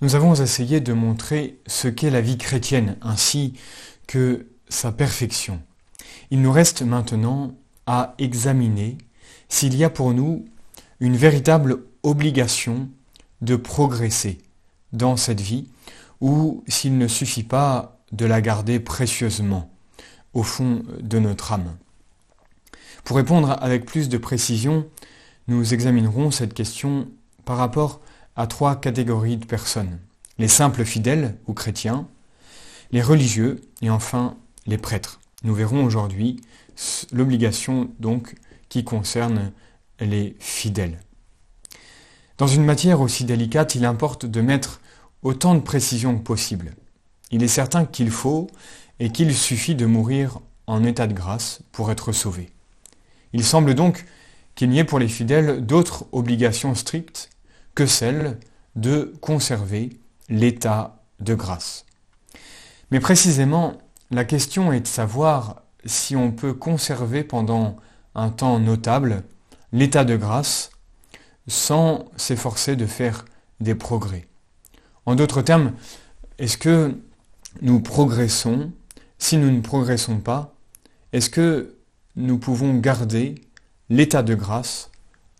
nous avons essayé de montrer ce qu'est la vie chrétienne ainsi que sa perfection. Il nous reste maintenant à examiner s'il y a pour nous une véritable obligation de progresser dans cette vie ou s'il ne suffit pas de la garder précieusement au fond de notre âme. Pour répondre avec plus de précision, nous examinerons cette question par rapport à trois catégories de personnes. Les simples fidèles ou chrétiens, les religieux et enfin les prêtres. Nous verrons aujourd'hui l'obligation donc qui concerne les fidèles. Dans une matière aussi délicate, il importe de mettre autant de précision que possible. Il est certain qu'il faut et qu'il suffit de mourir en état de grâce pour être sauvé. Il semble donc qu'il n'y ait pour les fidèles d'autres obligations strictes que celle de conserver l'état de grâce. Mais précisément, la question est de savoir si on peut conserver pendant un temps notable l'état de grâce sans s'efforcer de faire des progrès. En d'autres termes, est-ce que nous progressons? Si nous ne progressons pas, est-ce que nous pouvons garder l'état de grâce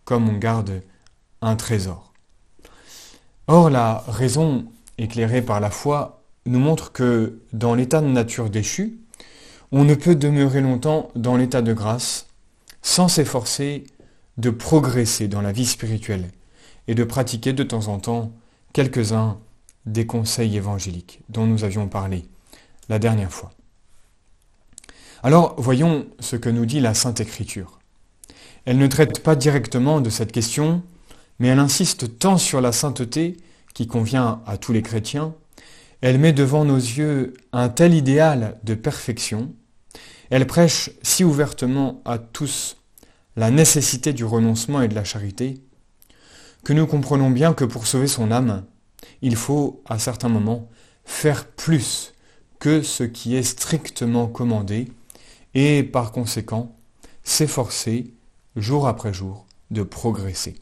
comme on garde un trésor? Or, la raison éclairée par la foi nous montre que dans l'état de nature déchu, on ne peut demeurer longtemps dans l'état de grâce sans s'efforcer de progresser dans la vie spirituelle et de pratiquer de temps en temps quelques-uns des conseils évangéliques dont nous avions parlé la dernière fois. Alors voyons ce que nous dit la Sainte Écriture. Elle ne traite pas directement de cette question, mais elle insiste tant sur la sainteté qui convient à tous les chrétiens, elle met devant nos yeux un tel idéal de perfection, elle prêche si ouvertement à tous la nécessité du renoncement et de la charité, que nous comprenons bien que pour sauver son âme, il faut, à certains moments, faire plus que ce qui est strictement commandé, et par conséquent, s'efforcer, jour après jour, de progresser.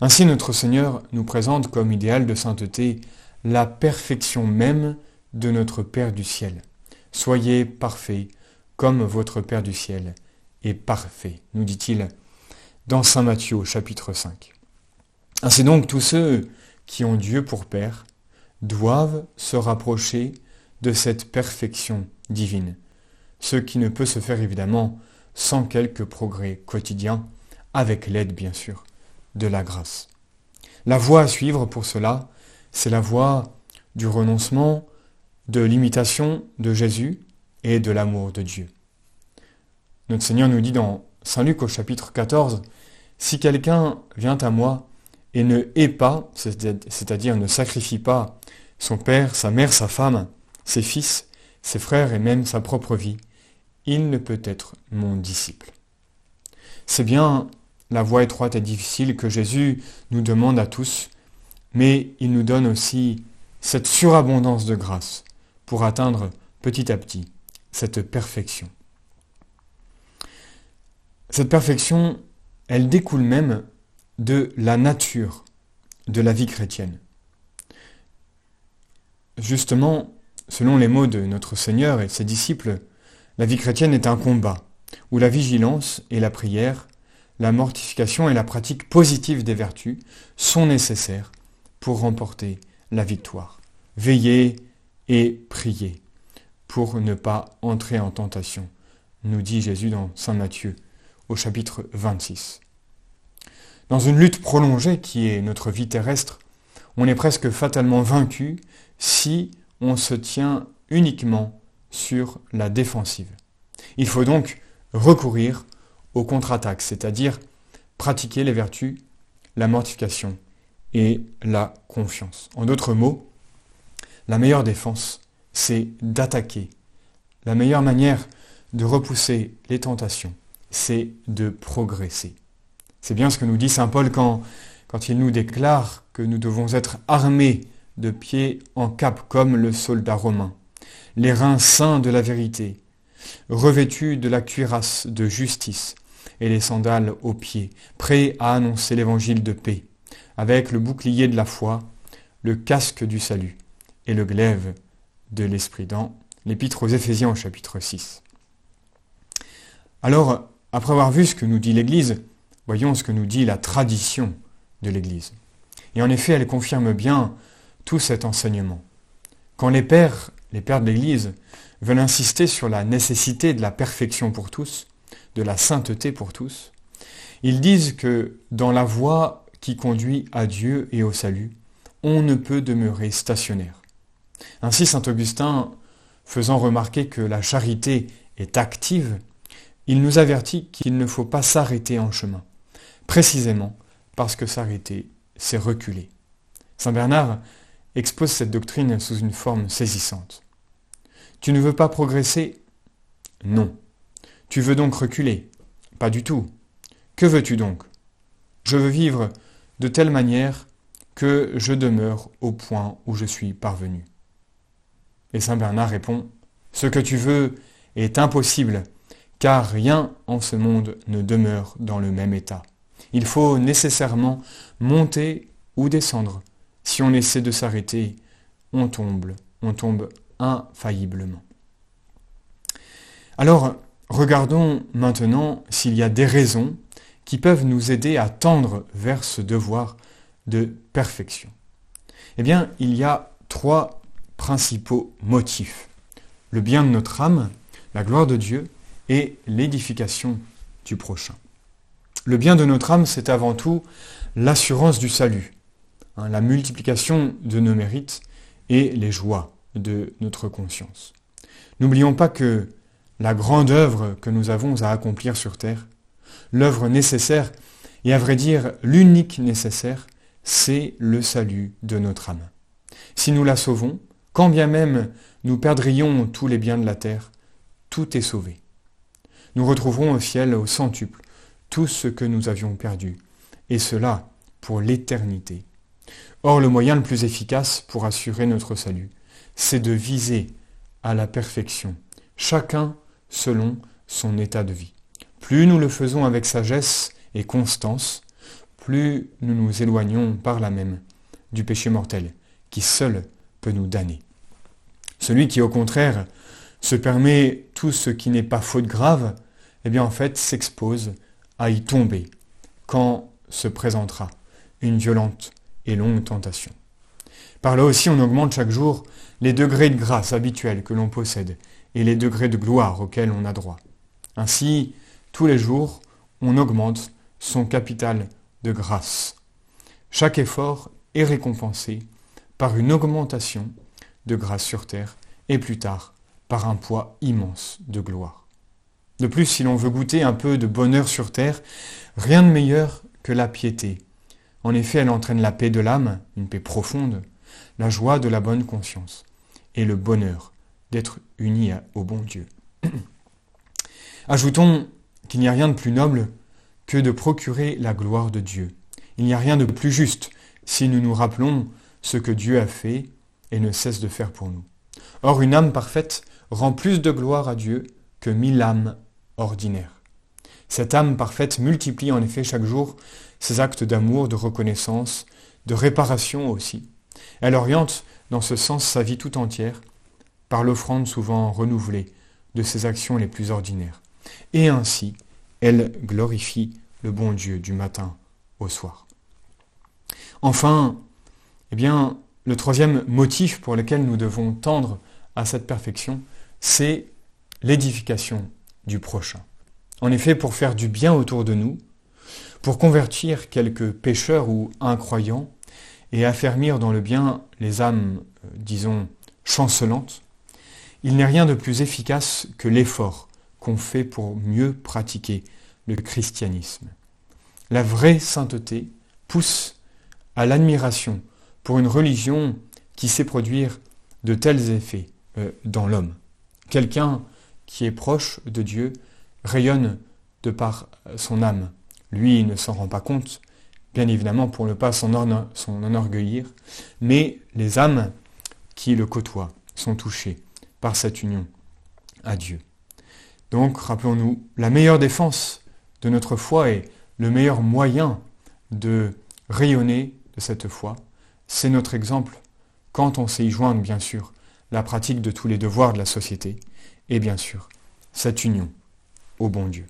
Ainsi notre Seigneur nous présente comme idéal de sainteté la perfection même de notre Père du ciel. Soyez parfaits comme votre Père du ciel est parfait, nous dit-il dans Saint Matthieu chapitre 5. Ainsi donc tous ceux qui ont Dieu pour Père doivent se rapprocher de cette perfection divine, ce qui ne peut se faire évidemment sans quelques progrès quotidiens, avec l'aide bien sûr de la grâce. La voie à suivre pour cela, c'est la voie du renoncement, de l'imitation de Jésus et de l'amour de Dieu. Notre Seigneur nous dit dans Saint Luc au chapitre 14, Si quelqu'un vient à moi et ne hait pas, c'est-à-dire ne sacrifie pas son père, sa mère, sa femme, ses fils, ses frères et même sa propre vie, il ne peut être mon disciple. C'est bien la voie étroite et difficile que Jésus nous demande à tous, mais il nous donne aussi cette surabondance de grâce pour atteindre petit à petit cette perfection. Cette perfection, elle découle même de la nature de la vie chrétienne. Justement, selon les mots de notre Seigneur et de ses disciples, la vie chrétienne est un combat, où la vigilance et la prière la mortification et la pratique positive des vertus sont nécessaires pour remporter la victoire. Veillez et priez pour ne pas entrer en tentation, nous dit Jésus dans Saint Matthieu au chapitre 26. Dans une lutte prolongée qui est notre vie terrestre, on est presque fatalement vaincu si on se tient uniquement sur la défensive. Il faut donc recourir aux contre-attaques, c'est-à-dire pratiquer les vertus, la mortification et la confiance. En d'autres mots, la meilleure défense, c'est d'attaquer. La meilleure manière de repousser les tentations, c'est de progresser. C'est bien ce que nous dit Saint Paul quand, quand il nous déclare que nous devons être armés de pied en cap comme le soldat romain, les reins saints de la vérité, revêtus de la cuirasse de justice, et les sandales aux pieds, prêts à annoncer l'évangile de paix, avec le bouclier de la foi, le casque du salut et le glaive de l'esprit dans l'épître aux Éphésiens au chapitre 6. Alors, après avoir vu ce que nous dit l'Église, voyons ce que nous dit la tradition de l'Église. Et en effet, elle confirme bien tout cet enseignement. Quand les pères, les pères de l'Église, veulent insister sur la nécessité de la perfection pour tous, de la sainteté pour tous, ils disent que dans la voie qui conduit à Dieu et au salut, on ne peut demeurer stationnaire. Ainsi, saint Augustin, faisant remarquer que la charité est active, il nous avertit qu'il ne faut pas s'arrêter en chemin, précisément parce que s'arrêter, c'est reculer. Saint Bernard expose cette doctrine sous une forme saisissante. Tu ne veux pas progresser? Non. Tu veux donc reculer? Pas du tout. Que veux-tu donc? Je veux vivre de telle manière que je demeure au point où je suis parvenu. Et Saint Bernard répond, Ce que tu veux est impossible, car rien en ce monde ne demeure dans le même état. Il faut nécessairement monter ou descendre. Si on essaie de s'arrêter, on tombe, on tombe infailliblement. Alors, regardons maintenant s'il y a des raisons qui peuvent nous aider à tendre vers ce devoir de perfection. Eh bien, il y a trois principaux motifs. Le bien de notre âme, la gloire de Dieu et l'édification du prochain. Le bien de notre âme, c'est avant tout l'assurance du salut, hein, la multiplication de nos mérites et les joies de notre conscience. N'oublions pas que la grande œuvre que nous avons à accomplir sur terre, l'œuvre nécessaire, et à vrai dire l'unique nécessaire, c'est le salut de notre âme. Si nous la sauvons, quand bien même nous perdrions tous les biens de la terre, tout est sauvé. Nous retrouverons au ciel au centuple tout ce que nous avions perdu, et cela pour l'éternité. Or, le moyen le plus efficace pour assurer notre salut, c'est de viser à la perfection, chacun selon son état de vie. Plus nous le faisons avec sagesse et constance, plus nous nous éloignons par là même du péché mortel, qui seul peut nous damner. Celui qui, au contraire, se permet tout ce qui n'est pas faute grave, eh bien en fait s'expose à y tomber quand se présentera une violente et longue tentation. Par là aussi, on augmente chaque jour les degrés de grâce habituels que l'on possède et les degrés de gloire auxquels on a droit. Ainsi, tous les jours, on augmente son capital de grâce. Chaque effort est récompensé par une augmentation de grâce sur terre et plus tard par un poids immense de gloire. De plus, si l'on veut goûter un peu de bonheur sur terre, rien de meilleur que la piété. En effet, elle entraîne la paix de l'âme, une paix profonde, la joie de la bonne conscience et le bonheur d'être uni au bon Dieu. Ajoutons qu'il n'y a rien de plus noble que de procurer la gloire de Dieu. Il n'y a rien de plus juste si nous nous rappelons ce que Dieu a fait et ne cesse de faire pour nous. Or, une âme parfaite rend plus de gloire à Dieu que mille âmes ordinaires. Cette âme parfaite multiplie en effet chaque jour ses actes d'amour, de reconnaissance, de réparation aussi. Elle oriente dans ce sens sa vie tout entière par l'offrande souvent renouvelée de ses actions les plus ordinaires. Et ainsi, elle glorifie le bon Dieu du matin au soir. Enfin, eh bien, le troisième motif pour lequel nous devons tendre à cette perfection, c'est l'édification du prochain. En effet, pour faire du bien autour de nous, pour convertir quelques pécheurs ou incroyants et affermir dans le bien les âmes, euh, disons, chancelantes, il n'est rien de plus efficace que l'effort qu'on fait pour mieux pratiquer le christianisme. La vraie sainteté pousse à l'admiration pour une religion qui sait produire de tels effets euh, dans l'homme. Quelqu'un qui est proche de Dieu rayonne de par son âme. Lui ne s'en rend pas compte, bien évidemment pour ne pas s'en enorgueillir, mais les âmes qui le côtoient sont touchées cette union à Dieu. Donc, rappelons-nous, la meilleure défense de notre foi et le meilleur moyen de rayonner de cette foi, c'est notre exemple quand on sait y joindre, bien sûr, la pratique de tous les devoirs de la société, et bien sûr, cette union au bon Dieu.